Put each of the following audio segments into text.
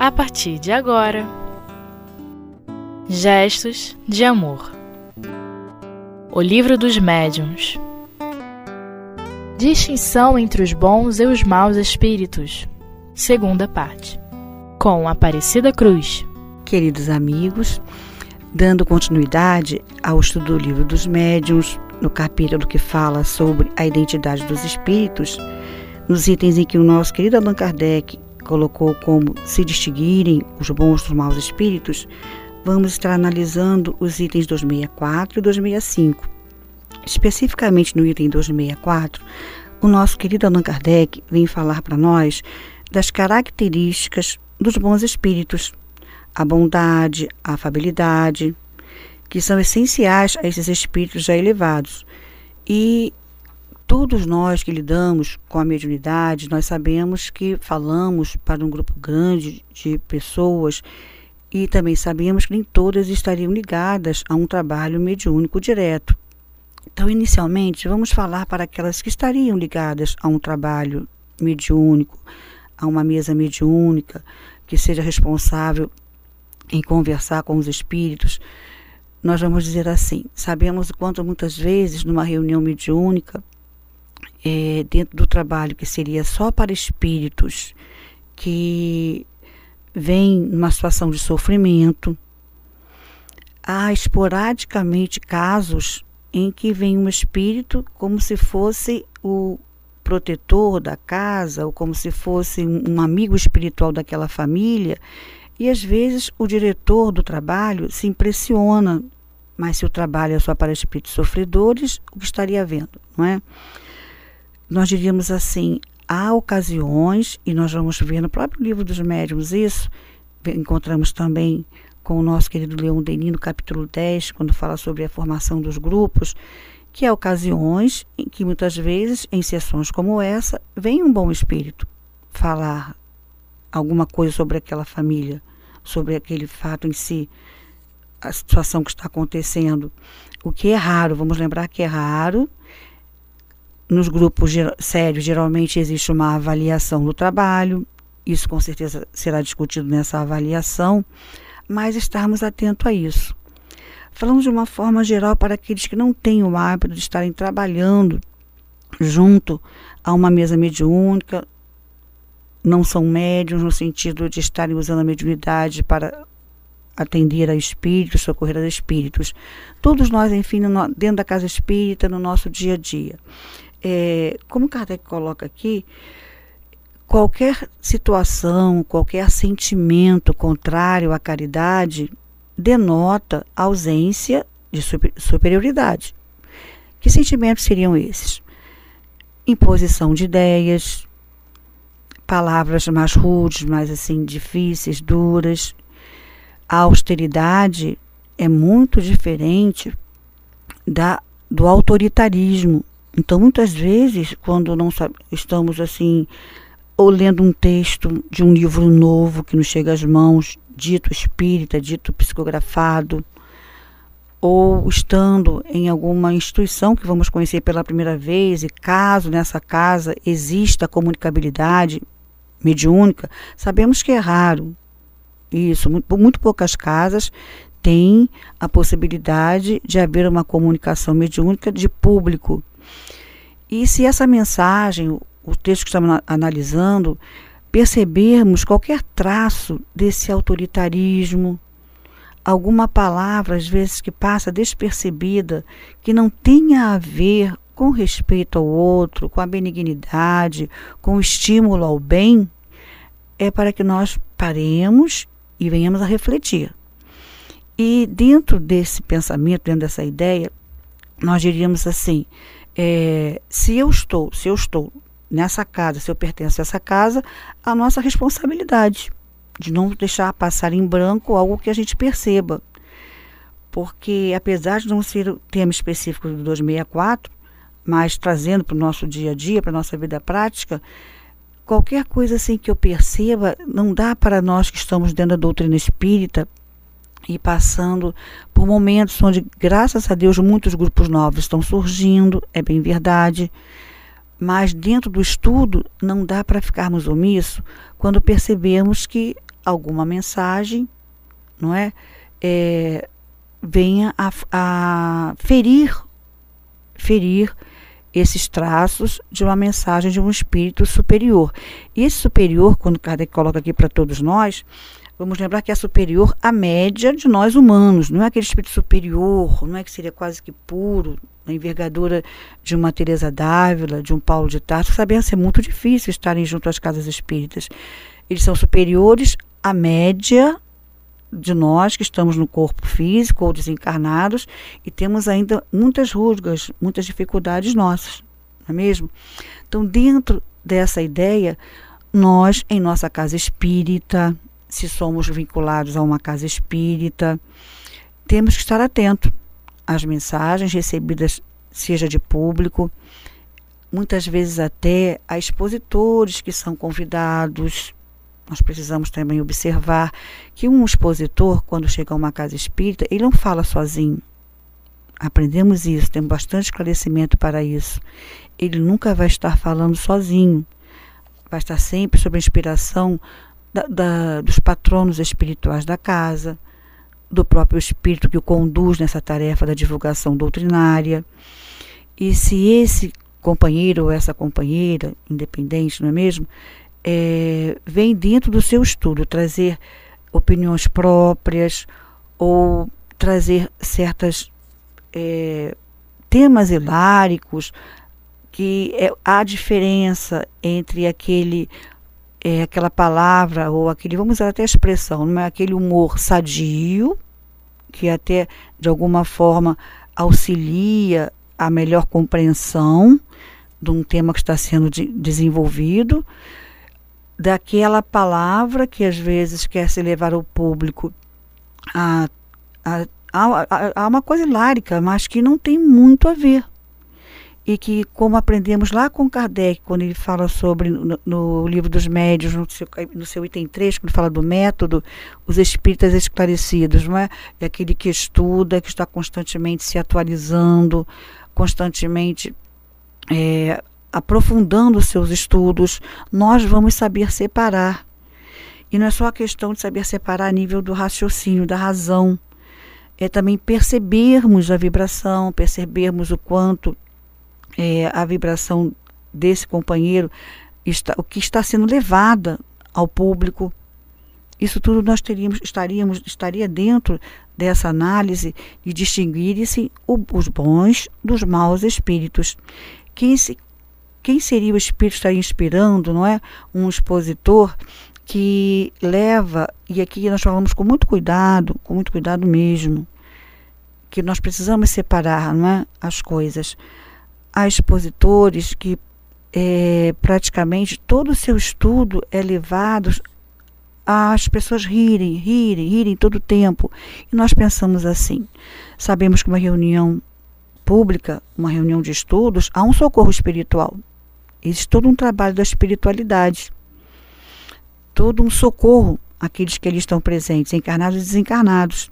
a partir de agora. Gestos de Amor. O Livro dos Médiuns. Distinção entre os bons e os maus espíritos. Segunda parte. Com Aparecida Cruz. Queridos amigos, dando continuidade ao estudo do Livro dos Médiuns, no capítulo que fala sobre a identidade dos espíritos, nos itens em que o nosso querido Allan Kardec colocou como se distinguirem os bons dos maus espíritos, vamos estar analisando os itens 264 e 265. Especificamente no item 264, o nosso querido Allan Kardec vem falar para nós das características dos bons espíritos, a bondade, a afabilidade, que são essenciais a esses espíritos já elevados. E Todos nós que lidamos com a mediunidade, nós sabemos que falamos para um grupo grande de pessoas e também sabemos que nem todas estariam ligadas a um trabalho mediúnico direto. Então, inicialmente, vamos falar para aquelas que estariam ligadas a um trabalho mediúnico, a uma mesa mediúnica, que seja responsável em conversar com os espíritos. Nós vamos dizer assim: sabemos o quanto muitas vezes, numa reunião mediúnica, é, dentro do trabalho que seria só para espíritos que vêm numa situação de sofrimento, há esporadicamente casos em que vem um espírito como se fosse o protetor da casa ou como se fosse um amigo espiritual daquela família e às vezes o diretor do trabalho se impressiona mas se o trabalho é só para espíritos sofredores o que estaria vendo não é nós diríamos assim, há ocasiões, e nós vamos ver no próprio livro dos médiuns isso, encontramos também com o nosso querido Leão Denis no capítulo 10, quando fala sobre a formação dos grupos, que há ocasiões em que muitas vezes, em sessões como essa, vem um bom espírito falar alguma coisa sobre aquela família, sobre aquele fato em si, a situação que está acontecendo. O que é raro, vamos lembrar que é raro nos grupos sérios, geralmente existe uma avaliação do trabalho, isso com certeza será discutido nessa avaliação, mas estarmos atentos a isso. Falando de uma forma geral para aqueles que não têm o hábito de estarem trabalhando junto a uma mesa mediúnica, não são médiums no sentido de estarem usando a mediunidade para atender a espíritos, socorrer a espíritos. Todos nós, enfim, dentro da casa espírita, no nosso dia a dia é, como Kardec coloca aqui, qualquer situação, qualquer sentimento contrário à caridade denota ausência de superioridade. Que sentimentos seriam esses? Imposição de ideias, palavras mais rudes, mais assim difíceis, duras. A austeridade é muito diferente da do autoritarismo, então, muitas vezes, quando não estamos assim, ou lendo um texto de um livro novo que nos chega às mãos, dito espírita, dito psicografado, ou estando em alguma instituição que vamos conhecer pela primeira vez, e caso nessa casa exista comunicabilidade mediúnica, sabemos que é raro. Isso, muito, muito poucas casas têm a possibilidade de haver uma comunicação mediúnica de público e se essa mensagem, o texto que estamos analisando, percebermos qualquer traço desse autoritarismo, alguma palavra, às vezes, que passa despercebida, que não tenha a ver com respeito ao outro, com a benignidade, com o estímulo ao bem, é para que nós paremos e venhamos a refletir. E dentro desse pensamento, dentro dessa ideia, nós diríamos assim: é, se eu estou, se eu estou nessa casa, se eu pertenço a essa casa, a nossa responsabilidade de não deixar passar em branco algo que a gente perceba. Porque apesar de não ser o tema específico do 264, mas trazendo para o nosso dia a dia, para a nossa vida prática, qualquer coisa assim que eu perceba, não dá para nós que estamos dentro da doutrina espírita e passando por momentos onde, graças a Deus, muitos grupos novos estão surgindo, é bem verdade, mas dentro do estudo não dá para ficarmos omissos quando percebemos que alguma mensagem, não é, é venha a, a ferir, ferir esses traços de uma mensagem de um espírito superior. E esse superior, quando Kardec coloca aqui para todos nós, vamos lembrar que é superior à média de nós humanos, não é aquele espírito superior, não é que seria quase que puro, na envergadura de uma Teresa d'Ávila, de um Paulo de Tarso, sabia ser muito difícil estarem junto às casas espíritas. Eles são superiores à média de nós que estamos no corpo físico ou desencarnados e temos ainda muitas rusgas, muitas dificuldades nossas, não é mesmo? Então, dentro dessa ideia, nós, em nossa casa espírita, se somos vinculados a uma casa espírita, temos que estar atento às mensagens recebidas, seja de público, muitas vezes até a expositores que são convidados nós precisamos também observar que um expositor, quando chega a uma casa espírita, ele não fala sozinho. Aprendemos isso, temos bastante esclarecimento para isso. Ele nunca vai estar falando sozinho. Vai estar sempre sob a inspiração da, da, dos patronos espirituais da casa, do próprio espírito que o conduz nessa tarefa da divulgação doutrinária. E se esse companheiro ou essa companheira, independente, não é mesmo, é, vem dentro do seu estudo trazer opiniões próprias ou trazer certas é, temas hiláricos que é, há diferença entre aquele é, aquela palavra ou aquele vamos usar até a expressão não é aquele humor sadio que até de alguma forma auxilia a melhor compreensão de um tema que está sendo de, desenvolvido daquela palavra que às vezes quer se levar ao público a, a, a, a uma coisa hilárica, mas que não tem muito a ver. E que, como aprendemos lá com Kardec, quando ele fala sobre, no, no livro dos médios, no seu, no seu item 3, quando fala do método, os espíritas esclarecidos, não é? É aquele que estuda, que está constantemente se atualizando, constantemente é, aprofundando os seus estudos, nós vamos saber separar. E não é só a questão de saber separar a nível do raciocínio, da razão. É também percebermos a vibração, percebermos o quanto é, a vibração desse companheiro, está, o que está sendo levada ao público. Isso tudo nós teríamos, estaríamos, estaria dentro dessa análise de distinguir-se os bons dos maus espíritos. Quem se quem seria o espírito que estaria inspirando, não é? Um expositor que leva, e aqui nós falamos com muito cuidado, com muito cuidado mesmo, que nós precisamos separar não é? as coisas. Há expositores que é, praticamente todo o seu estudo é levado às pessoas rirem, rirem, rirem todo o tempo. E nós pensamos assim: sabemos que uma reunião pública, uma reunião de estudos, há um socorro espiritual. Existe todo um trabalho da espiritualidade, todo um socorro àqueles que ali estão presentes, encarnados e desencarnados.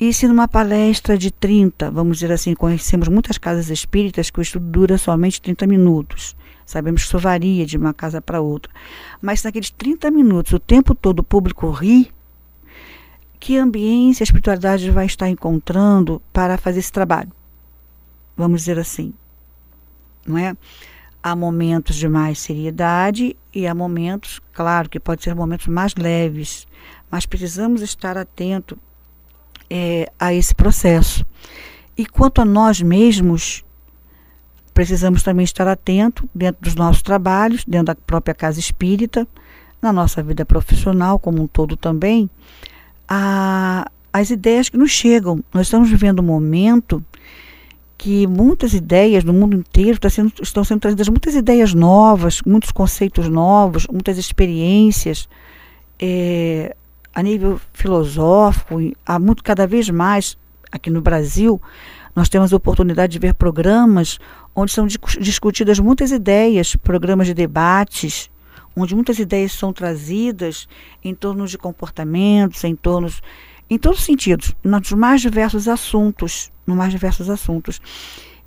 E se numa palestra de 30, vamos dizer assim, conhecemos muitas casas espíritas que o estudo dura somente 30 minutos. Sabemos que isso varia de uma casa para outra. Mas naqueles 30 minutos, o tempo todo o público ri, que ambiência a espiritualidade vai estar encontrando para fazer esse trabalho? Vamos dizer assim. Não é? há momentos de mais seriedade e há momentos, claro, que pode ser momentos mais leves, mas precisamos estar atento é, a esse processo. E quanto a nós mesmos, precisamos também estar atento dentro dos nossos trabalhos, dentro da própria casa espírita, na nossa vida profissional como um todo também, a, as ideias que nos chegam. Nós estamos vivendo um momento que muitas ideias no mundo inteiro sendo, estão sendo trazidas muitas ideias novas, muitos conceitos novos, muitas experiências é, a nível filosófico. Há muito cada vez mais aqui no Brasil nós temos a oportunidade de ver programas onde são discutidas muitas ideias, programas de debates, onde muitas ideias são trazidas em torno de comportamentos, em torno em todos os sentidos, nos mais diversos assuntos, nos mais diversos assuntos.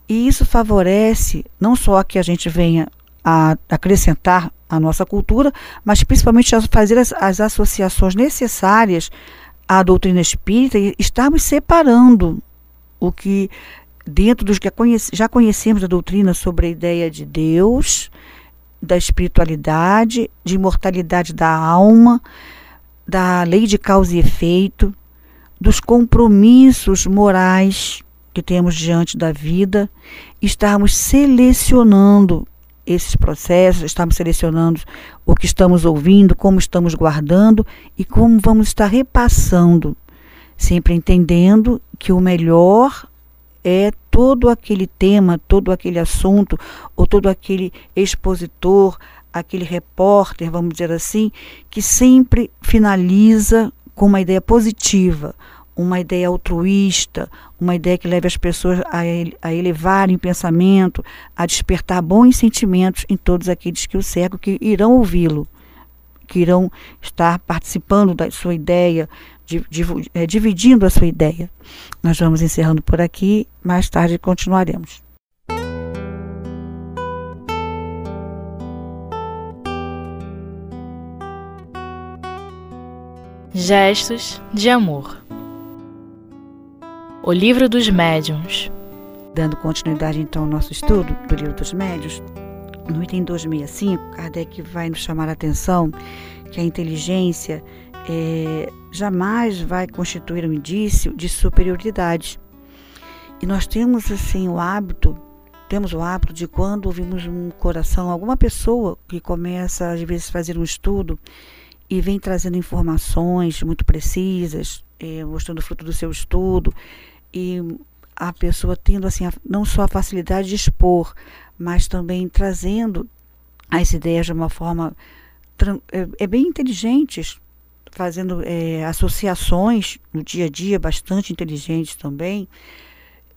E isso favorece não só que a gente venha a acrescentar à nossa cultura, mas principalmente a fazer as, as associações necessárias à doutrina espírita e estarmos separando o que dentro dos que já conhecemos da doutrina sobre a ideia de Deus, da espiritualidade, de imortalidade da alma, da lei de causa e efeito, dos compromissos morais que temos diante da vida, estarmos selecionando esses processos, estamos selecionando o que estamos ouvindo, como estamos guardando e como vamos estar repassando, sempre entendendo que o melhor é todo aquele tema, todo aquele assunto, ou todo aquele expositor, aquele repórter, vamos dizer assim, que sempre finaliza com uma ideia positiva, uma ideia altruísta, uma ideia que leve as pessoas a, a elevarem o pensamento, a despertar bons sentimentos em todos aqueles que o cercam, que irão ouvi-lo, que irão estar participando da sua ideia, de, de, é, dividindo a sua ideia. Nós vamos encerrando por aqui, mais tarde continuaremos. Gestos de amor. O Livro dos Médiuns. Dando continuidade então ao nosso estudo do Livro dos Médiuns, no item 265, Kardec vai nos chamar a atenção que a inteligência é, jamais vai constituir um indício de superioridade. E nós temos assim o hábito, temos o hábito de quando ouvimos um coração, alguma pessoa que começa às vezes a fazer um estudo e vem trazendo informações muito precisas, é, mostrando o fruto do seu estudo, e a pessoa tendo assim não só a facilidade de expor, mas também trazendo as ideias de uma forma é, é bem inteligentes, fazendo é, associações no dia a dia bastante inteligentes também,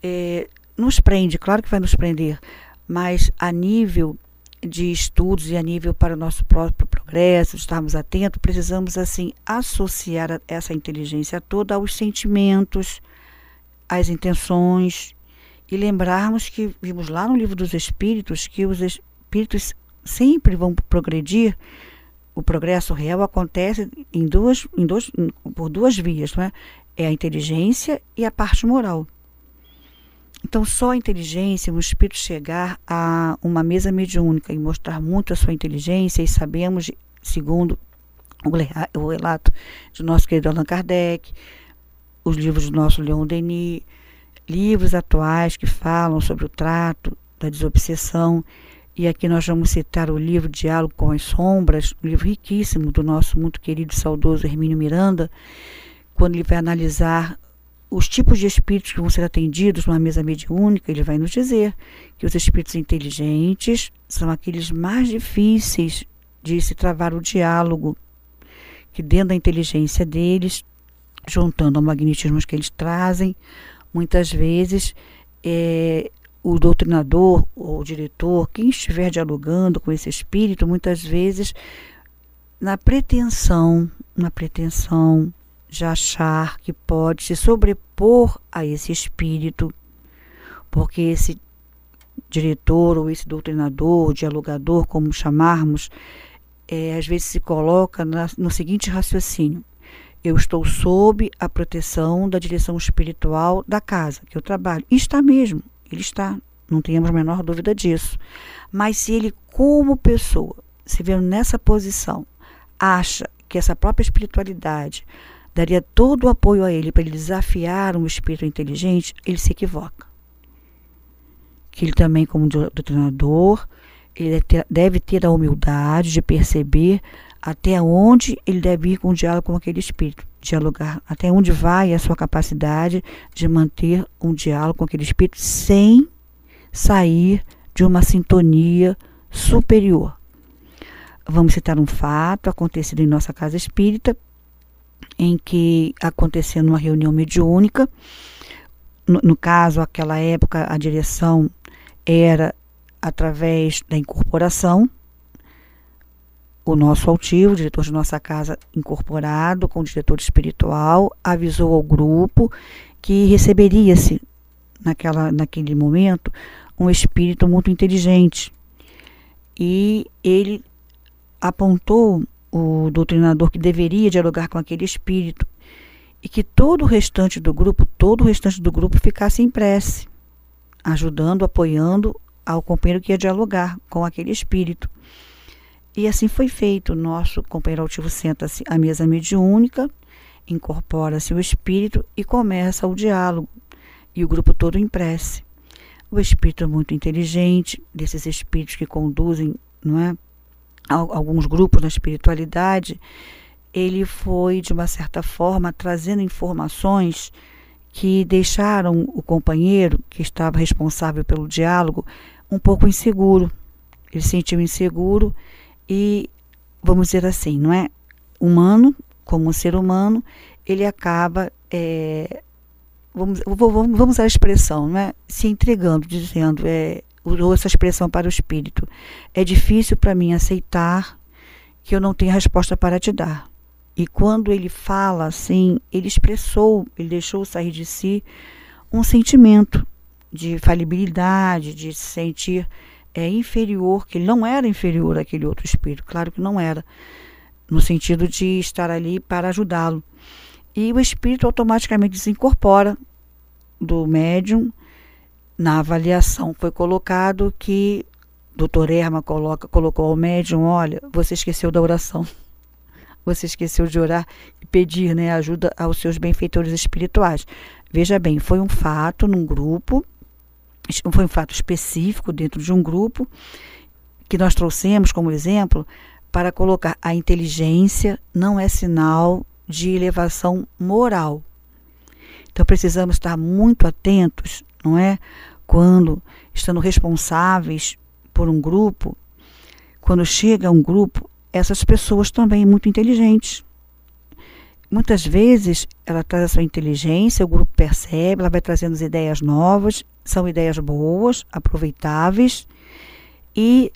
é, nos prende, claro que vai nos prender, mas a nível de estudos e a nível para o nosso próprio progresso, estarmos atentos, precisamos assim associar essa inteligência toda aos sentimentos, as intenções e lembrarmos que vimos lá no livro dos Espíritos que os Espíritos sempre vão progredir. O progresso real acontece em duas, em duas, por duas vias, não é? É a inteligência e a parte moral. Então, só a inteligência, o espírito chegar a uma mesa mediúnica e mostrar muito a sua inteligência, e sabemos, segundo o relato de nosso querido Allan Kardec, os livros do nosso Leon Denis, livros atuais que falam sobre o trato da desobsessão. E aqui nós vamos citar o livro Diálogo com as Sombras, um livro riquíssimo do nosso muito querido e saudoso Hermínio Miranda, quando ele vai analisar os tipos de espíritos que vão ser atendidos numa mesa mediúnica, ele vai nos dizer que os espíritos inteligentes são aqueles mais difíceis de se travar o diálogo, que dentro da inteligência deles juntando ao magnetismo que eles trazem, muitas vezes é, o doutrinador ou o diretor, quem estiver dialogando com esse espírito, muitas vezes na pretensão, na pretensão de achar que pode se sobrepor a esse espírito, porque esse diretor ou esse doutrinador, dialogador, como chamarmos, é, às vezes se coloca na, no seguinte raciocínio: eu estou sob a proteção da direção espiritual da casa que eu trabalho. E está mesmo, ele está, não tenhamos a menor dúvida disso. Mas se ele, como pessoa, se vê nessa posição, acha que essa própria espiritualidade daria todo o apoio a ele para ele desafiar um espírito inteligente, ele se equivoca. Que ele também, como doutrinador, ele deve ter a humildade de perceber até onde ele deve ir com o diálogo com aquele espírito, dialogar, até onde vai a sua capacidade de manter um diálogo com aquele espírito sem sair de uma sintonia superior. Vamos citar um fato acontecido em nossa casa espírita, em que aconteceu numa reunião mediúnica. No, no caso, aquela época, a direção era através da incorporação, o nosso altivo, o diretor de nossa casa incorporado com o diretor espiritual, avisou ao grupo que receberia-se naquela, naquele momento um espírito muito inteligente. e ele apontou o doutrinador que deveria dialogar com aquele espírito e que todo o restante do grupo, todo o restante do grupo ficasse em prece, ajudando, apoiando ao companheiro que ia dialogar com aquele espírito. E assim foi feito. Nosso companheiro altivo senta-se à mesa mediúnica, incorpora-se o espírito e começa o diálogo, e o grupo todo em prece. O espírito é muito inteligente, desses espíritos que conduzem não é, alguns grupos na espiritualidade, ele foi, de uma certa forma, trazendo informações que deixaram o companheiro, que estava responsável pelo diálogo, um pouco inseguro. Ele se sentiu inseguro e, vamos dizer assim, não é? Humano, como um ser humano, ele acaba, é, vamos, vamos, vamos usar a expressão, não é? Se entregando, dizendo, é, usou essa expressão para o espírito. É difícil para mim aceitar que eu não tenho resposta para te dar. E quando ele fala assim, ele expressou, ele deixou sair de si um sentimento de falibilidade, de se sentir é, inferior, que ele não era inferior àquele outro espírito, claro que não era, no sentido de estar ali para ajudá-lo. E o espírito automaticamente se incorpora do médium. Na avaliação foi colocado que doutor Erma coloca, colocou ao médium, olha, você esqueceu da oração. Você esqueceu de orar e pedir né, ajuda aos seus benfeitores espirituais. Veja bem, foi um fato num grupo foi um fato específico dentro de um grupo que nós trouxemos como exemplo para colocar a inteligência não é sinal de elevação moral. Então precisamos estar muito atentos, não é? Quando estando responsáveis por um grupo, quando chega um grupo, essas pessoas também muito inteligentes. Muitas vezes ela traz a sua inteligência, o grupo percebe, ela vai trazendo as ideias novas são ideias boas, aproveitáveis, e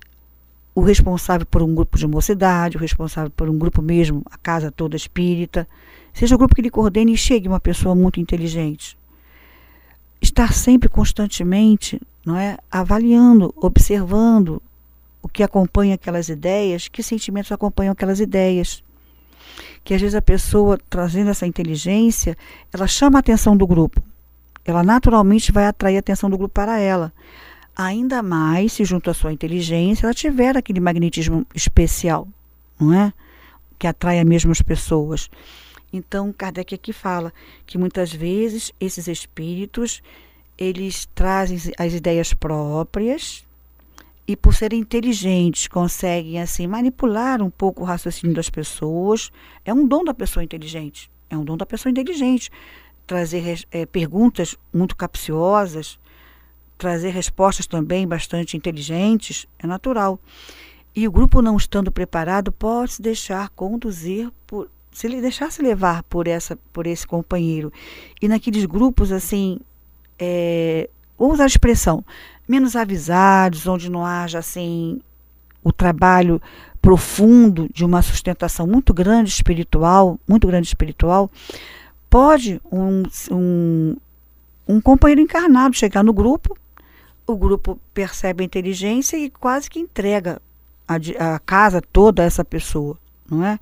o responsável por um grupo de mocidade, o responsável por um grupo mesmo, a casa toda espírita, seja o grupo que lhe coordene e chegue uma pessoa muito inteligente. Estar sempre constantemente, não é, avaliando, observando o que acompanha aquelas ideias, que sentimentos acompanham aquelas ideias. Que às vezes a pessoa trazendo essa inteligência, ela chama a atenção do grupo ela naturalmente vai atrair a atenção do grupo para ela. Ainda mais se, junto à sua inteligência, ela tiver aquele magnetismo especial, não é? Que atrai mesmo as pessoas. Então, Kardec aqui fala que muitas vezes esses espíritos eles trazem as ideias próprias e por serem inteligentes conseguem assim manipular um pouco o raciocínio das pessoas. É um dom da pessoa inteligente. É um dom da pessoa inteligente trazer é, perguntas muito capciosas, trazer respostas também bastante inteligentes, é natural. E o grupo não estando preparado pode se deixar conduzir por se deixar se levar por essa por esse companheiro. E naqueles grupos assim, é, vou usar a expressão, menos avisados, onde não haja assim o trabalho profundo de uma sustentação muito grande espiritual, muito grande espiritual, Pode um, um, um companheiro encarnado chegar no grupo, o grupo percebe a inteligência e quase que entrega a, a casa toda a essa pessoa, não é?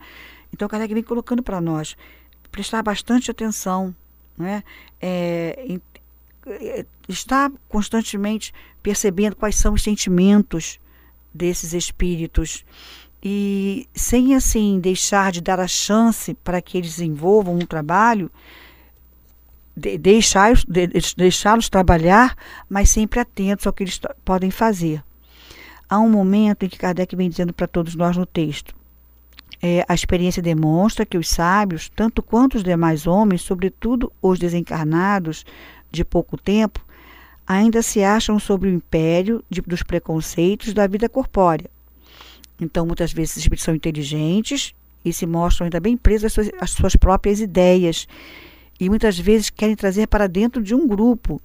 Então, Kardec vem colocando para nós prestar bastante atenção, não é? é, estar constantemente percebendo quais são os sentimentos desses espíritos e sem assim deixar de dar a chance para que eles desenvolvam um trabalho, de, deixar, de, deixá-los trabalhar, mas sempre atentos ao que eles podem fazer. Há um momento em que Kardec vem dizendo para todos nós no texto. É, a experiência demonstra que os sábios, tanto quanto os demais homens, sobretudo os desencarnados de pouco tempo, ainda se acham sob o império de, dos preconceitos da vida corpórea então, muitas vezes, espíritos são inteligentes e se mostram ainda bem presos às suas, às suas próprias ideias. E muitas vezes querem trazer para dentro de um grupo.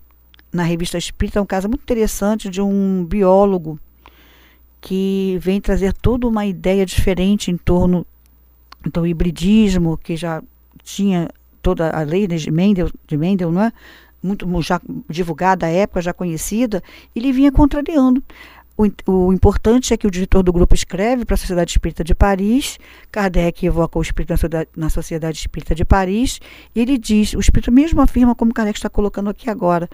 Na revista Espírita é um caso muito interessante de um biólogo que vem trazer toda uma ideia diferente em torno do hibridismo, que já tinha toda a lei de Mendel, de Mendel não é? Muito já divulgada à época, já conhecida, ele vinha contrariando. o, o, importante é que o diretor do grupo escreve para a Sociedade Espírita de Paris, Kardec evoca o espírito na Sociedade Espírita de Paris, e ele diz, o espírito mesmo afirma, como Kardec está colocando aqui agora,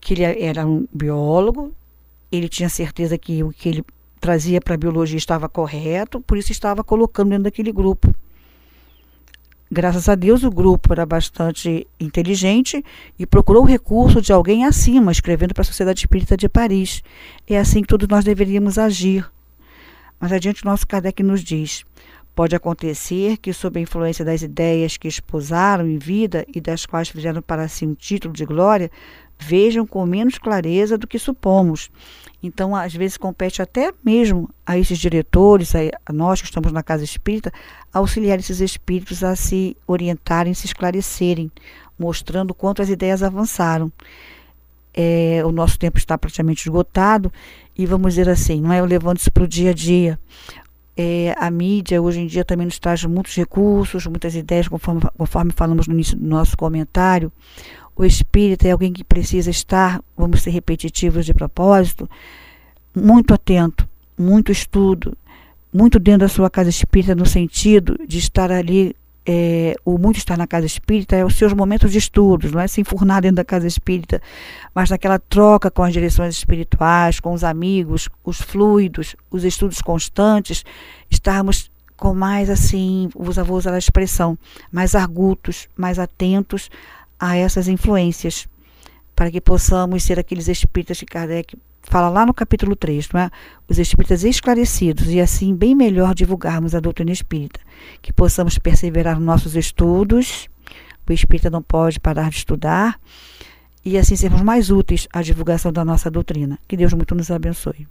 que ele era um biólogo, ele tinha certeza que o que ele trazia para a biologia estava correto, por isso estava colocando dentro daquele grupo. Graças a Deus, o grupo era bastante inteligente e procurou o recurso de alguém acima, escrevendo para a Sociedade Espírita de Paris. É assim que todos nós deveríamos agir. Mas adiante, o nosso Kardec nos diz: pode acontecer que, sob a influência das ideias que esposaram em vida e das quais fizeram para si um título de glória, vejam com menos clareza do que supomos. Então, às vezes, compete até mesmo a esses diretores, a, nós que estamos na casa espírita, auxiliar esses espíritos a se orientarem, se esclarecerem, mostrando quanto as ideias avançaram. É, o nosso tempo está praticamente esgotado e vamos dizer assim, não é levando isso para o dia a dia. É, a mídia hoje em dia também nos traz muitos recursos, muitas ideias, conforme, conforme falamos no início do nosso comentário. O espírita é alguém que precisa estar, vamos ser repetitivos de propósito, muito atento, muito estudo, muito dentro da sua casa espírita, no sentido de estar ali, é, o muito estar na casa espírita é os seus momentos de estudos, não é se enfurnar dentro da casa espírita, mas naquela troca com as direções espirituais, com os amigos, os fluidos, os estudos constantes, estarmos com mais assim, vou usar a expressão, mais argutos, mais atentos a essas influências, para que possamos ser aqueles espíritas que Kardec fala lá no capítulo 3, não é? os espíritas esclarecidos e assim bem melhor divulgarmos a doutrina espírita, que possamos perseverar nos nossos estudos, o espírita não pode parar de estudar, e assim sermos mais úteis à divulgação da nossa doutrina. Que Deus muito nos abençoe.